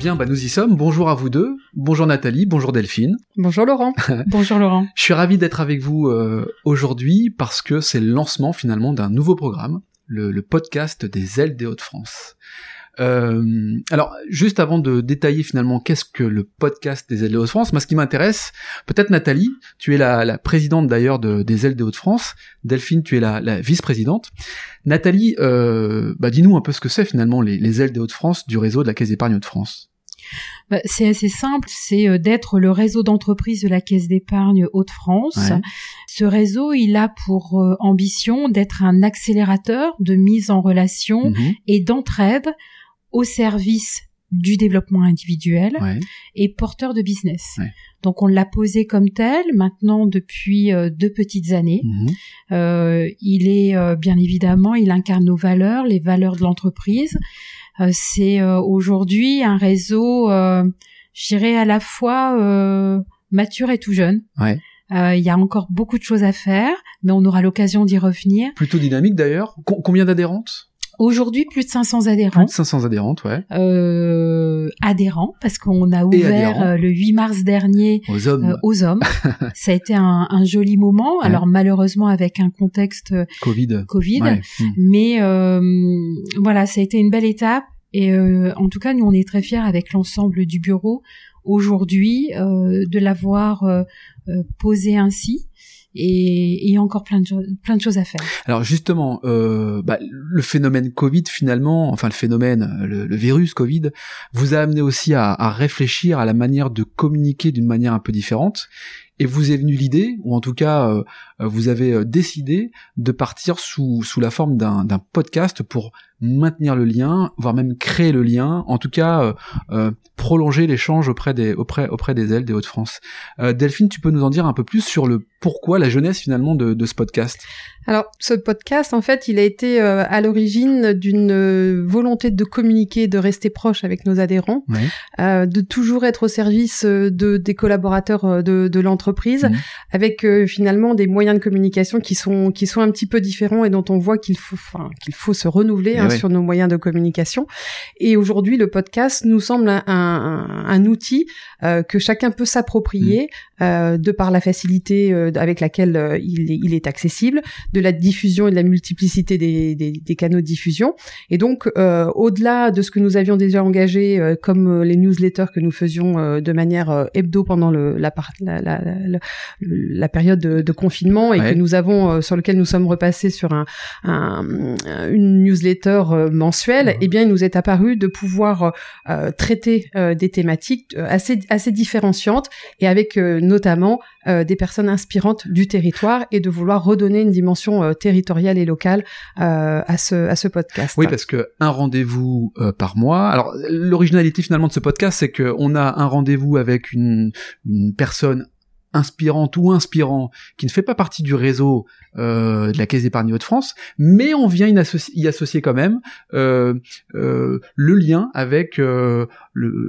Bien, bah nous y sommes. Bonjour à vous deux. Bonjour Nathalie, bonjour Delphine. Bonjour Laurent. bonjour Laurent. Je suis ravi d'être avec vous euh, aujourd'hui parce que c'est le lancement finalement d'un nouveau programme, le, le, podcast des ailes des Hauts-de-France. Euh, alors, juste avant de détailler finalement qu'est-ce que le podcast des ailes des Hauts-de-France, moi ce qui m'intéresse, peut-être Nathalie, tu es la, la présidente d'ailleurs de, des ailes des Hauts-de-France, Delphine, tu es la, la vice-présidente. Nathalie, euh, bah, dis-nous un peu ce que c'est finalement les, les ailes des Hauts-de-France du réseau de la Caisse d'épargne de France. Bah, c'est assez simple, c'est euh, d'être le réseau d'entreprises de la Caisse d'épargne Hauts-de-France. Ouais. Ce réseau, il a pour euh, ambition d'être un accélérateur de mise en relation mmh. et d'entraide au service du développement individuel ouais. et porteur de business. Ouais. Donc on l'a posé comme tel maintenant depuis euh, deux petites années. Mmh. Euh, il est euh, bien évidemment, il incarne nos valeurs, les valeurs de l'entreprise. Euh, c'est euh, aujourd'hui un réseau, je dirais à la fois mature et tout jeune. Ouais. Il y a encore beaucoup de choses à faire, mais on aura l'occasion d'y revenir. Plutôt dynamique d'ailleurs. Com combien d'adhérentes? Aujourd'hui, plus de 500 adhérents. Plus de 500 adhérentes, ouais. Euh, adhérents, parce qu'on a ouvert euh, le 8 mars dernier aux hommes. Euh, aux hommes. ça a été un, un joli moment. Ouais. Alors malheureusement avec un contexte Covid. Covid. Ouais. Mmh. Mais euh, voilà, ça a été une belle étape. Et euh, en tout cas, nous, on est très fiers avec l'ensemble du bureau aujourd'hui de l'avoir posé ainsi et il y a encore plein de, plein de choses à faire. Alors justement, euh, bah, le phénomène Covid finalement, enfin le phénomène, le, le virus Covid, vous a amené aussi à, à, réfléchir à la manière de communiquer d'une manière un peu différente. Et vous est venue l'idée, ou en tout cas, euh, vous avez décidé de partir sous, sous la forme d'un podcast pour maintenir le lien, voire même créer le lien, en tout cas euh, euh, prolonger l'échange auprès des auprès auprès des ailes des Hauts-de-France. Euh, Delphine, tu peux nous en dire un peu plus sur le pourquoi la jeunesse finalement de, de ce podcast? Alors, ce podcast, en fait, il a été euh, à l'origine d'une euh, volonté de communiquer, de rester proche avec nos adhérents, de toujours être au service de des collaborateurs de, de l'entreprise, mmh. avec finalement des moyens de communication qui sont qui sont un petit peu différents et dont on voit qu'il faut enfin, qu'il faut se renouveler hein, ouais. sur nos moyens de communication. Et aujourd'hui, le podcast nous semble un, un, un outil euh, que chacun peut s'approprier mmh. euh, de par la facilité euh, avec laquelle euh, il, est, il, est, accessible, de la diffusion et de la multiplicité des, des, des canaux de diffusion. Et donc, euh, au-delà de ce que nous avions déjà engagé, euh, comme les newsletters que nous faisions de manière hebdo pendant le, la, la, la, la, période de, de confinement et ouais. que nous avons sur lequel nous sommes repassés sur un, un une newsletter mensuelle, mmh. eh bien, il nous est apparu de pouvoir traiter des thématiques assez assez différenciantes et avec notamment des personnes inspirantes du territoire et de vouloir redonner une dimension euh, territoriale et locale euh, à ce à ce podcast. Oui, parce que un rendez-vous euh, par mois. Alors l'originalité finalement de ce podcast, c'est que on a un rendez-vous avec une, une personne inspirante ou inspirant qui ne fait pas partie du réseau euh, de la Caisse d'épargne de France, mais on vient y associer, y associer quand même euh, euh, le lien avec euh,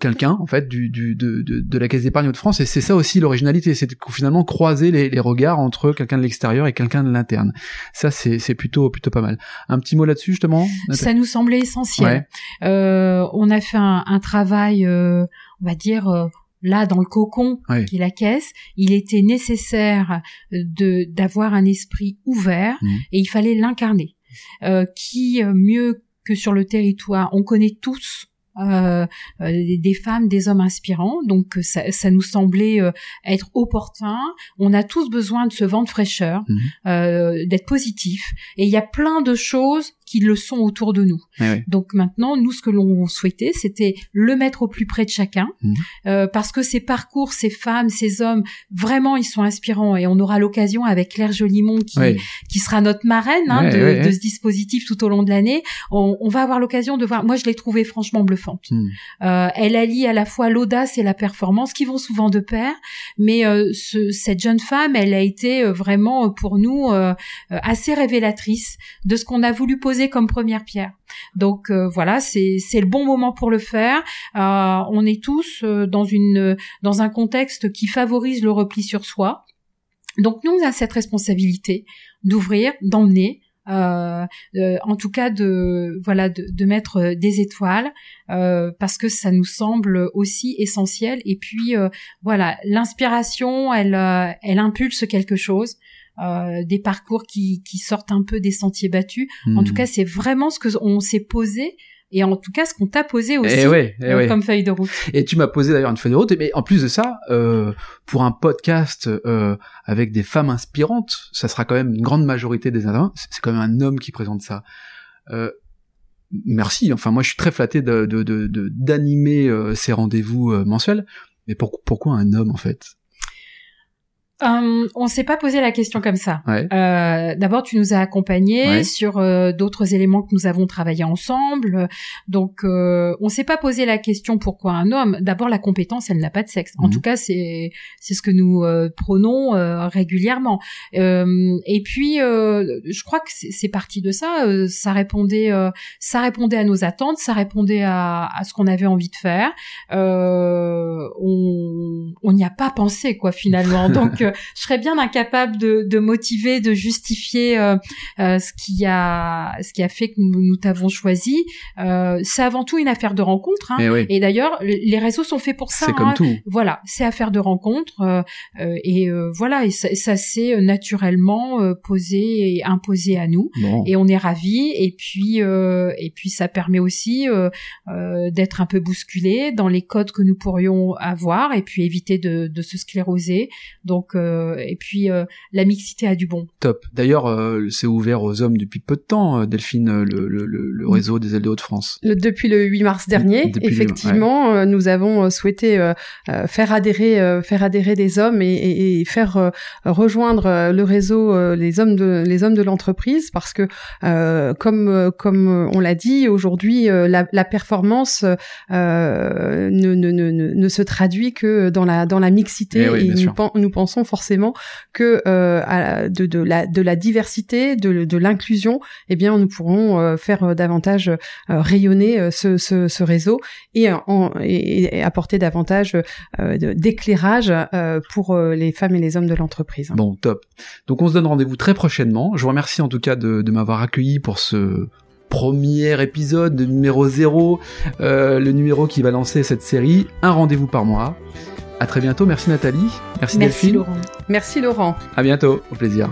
quelqu'un en fait du, du de, de, de, la Caisse d'épargne de France et c'est ça aussi l'originalité, c'est finalement croiser les, les regards entre quelqu'un de l'extérieur et quelqu'un de l'interne. Ça c'est plutôt plutôt pas mal. Un petit mot là-dessus justement. Ça nous semblait essentiel. Ouais. Euh, on a fait un, un travail, euh, on va dire là dans le cocon oui. qui est la caisse, il était nécessaire de d'avoir un esprit ouvert mmh. et il fallait l'incarner. Euh, qui mieux que sur le territoire, on connaît tous euh, des femmes, des hommes inspirants. Donc ça, ça nous semblait euh, être opportun. On a tous besoin de ce vent de fraîcheur, mmh. euh, d'être positif. Et il y a plein de choses qui le sont autour de nous. Eh Donc maintenant, nous, ce que l'on souhaitait, c'était le mettre au plus près de chacun, Mhm. euh, parce que ces parcours, ces femmes, ces hommes, vraiment, ils sont inspirants. Et on aura l'occasion avec Claire Jolimont, qui, sera notre marraine hein, de, ce dispositif tout au long de l'année, on, on va avoir l'occasion de voir. Moi, je l'ai trouvée franchement bluffante. Hmm. Euh, elle allie à la fois l'audace et la performance, qui vont souvent de pair. Mais euh, ce- cette jeune femme, elle a été vraiment pour nous assez révélatrice de ce qu'on a voulu poser comme première pierre. Donc euh, voilà, c'est le bon moment pour le faire. Euh, on est tous euh, dans une dans un contexte qui favorise le repli sur soi. Donc nous, on a cette responsabilité d'ouvrir, d'emmener, en tout cas de voilà de, mettre des étoiles parce que ça nous semble aussi essentiel. Et puis voilà, l'inspiration, elle elle impulse quelque chose. Euh, des parcours qui, qui sortent un peu des sentiers battus. En Hmm. tout cas, c'est vraiment ce que on s'est posé et en tout cas ce qu'on t'a posé aussi Eh ouais, eh euh, ouais. comme feuille de route. Et tu m'as posé d'ailleurs une feuille de route. Mais en plus de ça, euh, pour un podcast euh, avec des femmes inspirantes, ça sera quand même une grande majorité des intervenants. C'est quand même un homme qui présente ça. Euh, merci. Enfin, moi, je suis très flatté de de- de- de- d'animer euh, ces rendez-vous mensuels. Mais pour- pourquoi un homme en fait? Euh, on s'est pas posé la question comme ça. Ouais. Euh, D'abord, tu nous as accompagnés Ouais. sur euh, d'autres éléments que nous avons travaillé ensemble. Donc, euh, on s'est pas posé la question pourquoi un homme. D'abord, la compétence, elle n'a pas de sexe. En Mhm. tout cas, c'est c'est ce que nous prônons régulièrement. Et puis, je crois que c'est parti de ça. Ça répondait, ça répondait à nos attentes, ça répondait à, à ce qu'on avait envie de faire. On on n'y a pas pensé quoi finalement. Donc, je serais bien incapable de, de motiver, de justifier euh, euh, ce qui a ce qui a fait que nous, nous t'avons choisi. Euh, c'est avant tout une affaire de rencontre. Hein. Eh oui. Et d'ailleurs, les réseaux sont faits pour ça. C'est hein. comme tout. Voilà, c'est affaire de rencontre et euh, voilà, et ça, ça s'est naturellement euh, posé et imposé à nous Bon. et on est ravis et puis euh, et puis ça permet aussi euh, euh, d'être un peu bousculé dans les codes que nous pourrions avoir et puis éviter de, de se scléroser donc euh, et puis euh, la mixité a du bon Top. D'ailleurs, euh, c'est ouvert aux hommes depuis peu de temps, euh, Delphine, euh, le, le, le, le réseau des LDO de France. Le- depuis le 8 mars dernier, Depuis le- effectivement, euh, nous avons euh, souhaité euh, euh, faire adhérer, euh, faire adhérer des hommes et, et- et faire euh, rejoindre euh, le réseau euh, les hommes de les hommes de l'entreprise parce que euh, comme euh, comme on l'a dit aujourd'hui, euh, la, la performance euh, ne, ne, ne, ne, ne se traduit que dans la dans la mixité Eh et nous, nous pensons forcément que euh, de, la diversité, de, l'inclusion, eh bien nous pourrons euh, faire euh, davantage rayonner ce, réseau et, apporter davantage d'éclairage pour les femmes et les hommes de l'entreprise. Bon, top. Donc on se donne rendez-vous très prochainement. Je vous remercie en tout cas de, m'avoir accueilli pour ce premier épisode de numéro 0, euh, le numéro qui va lancer cette série, un rendez-vous par mois. À très bientôt, merci Nathalie, merci, merci Delphine, Laurent. Merci Laurent. à bientôt, au plaisir.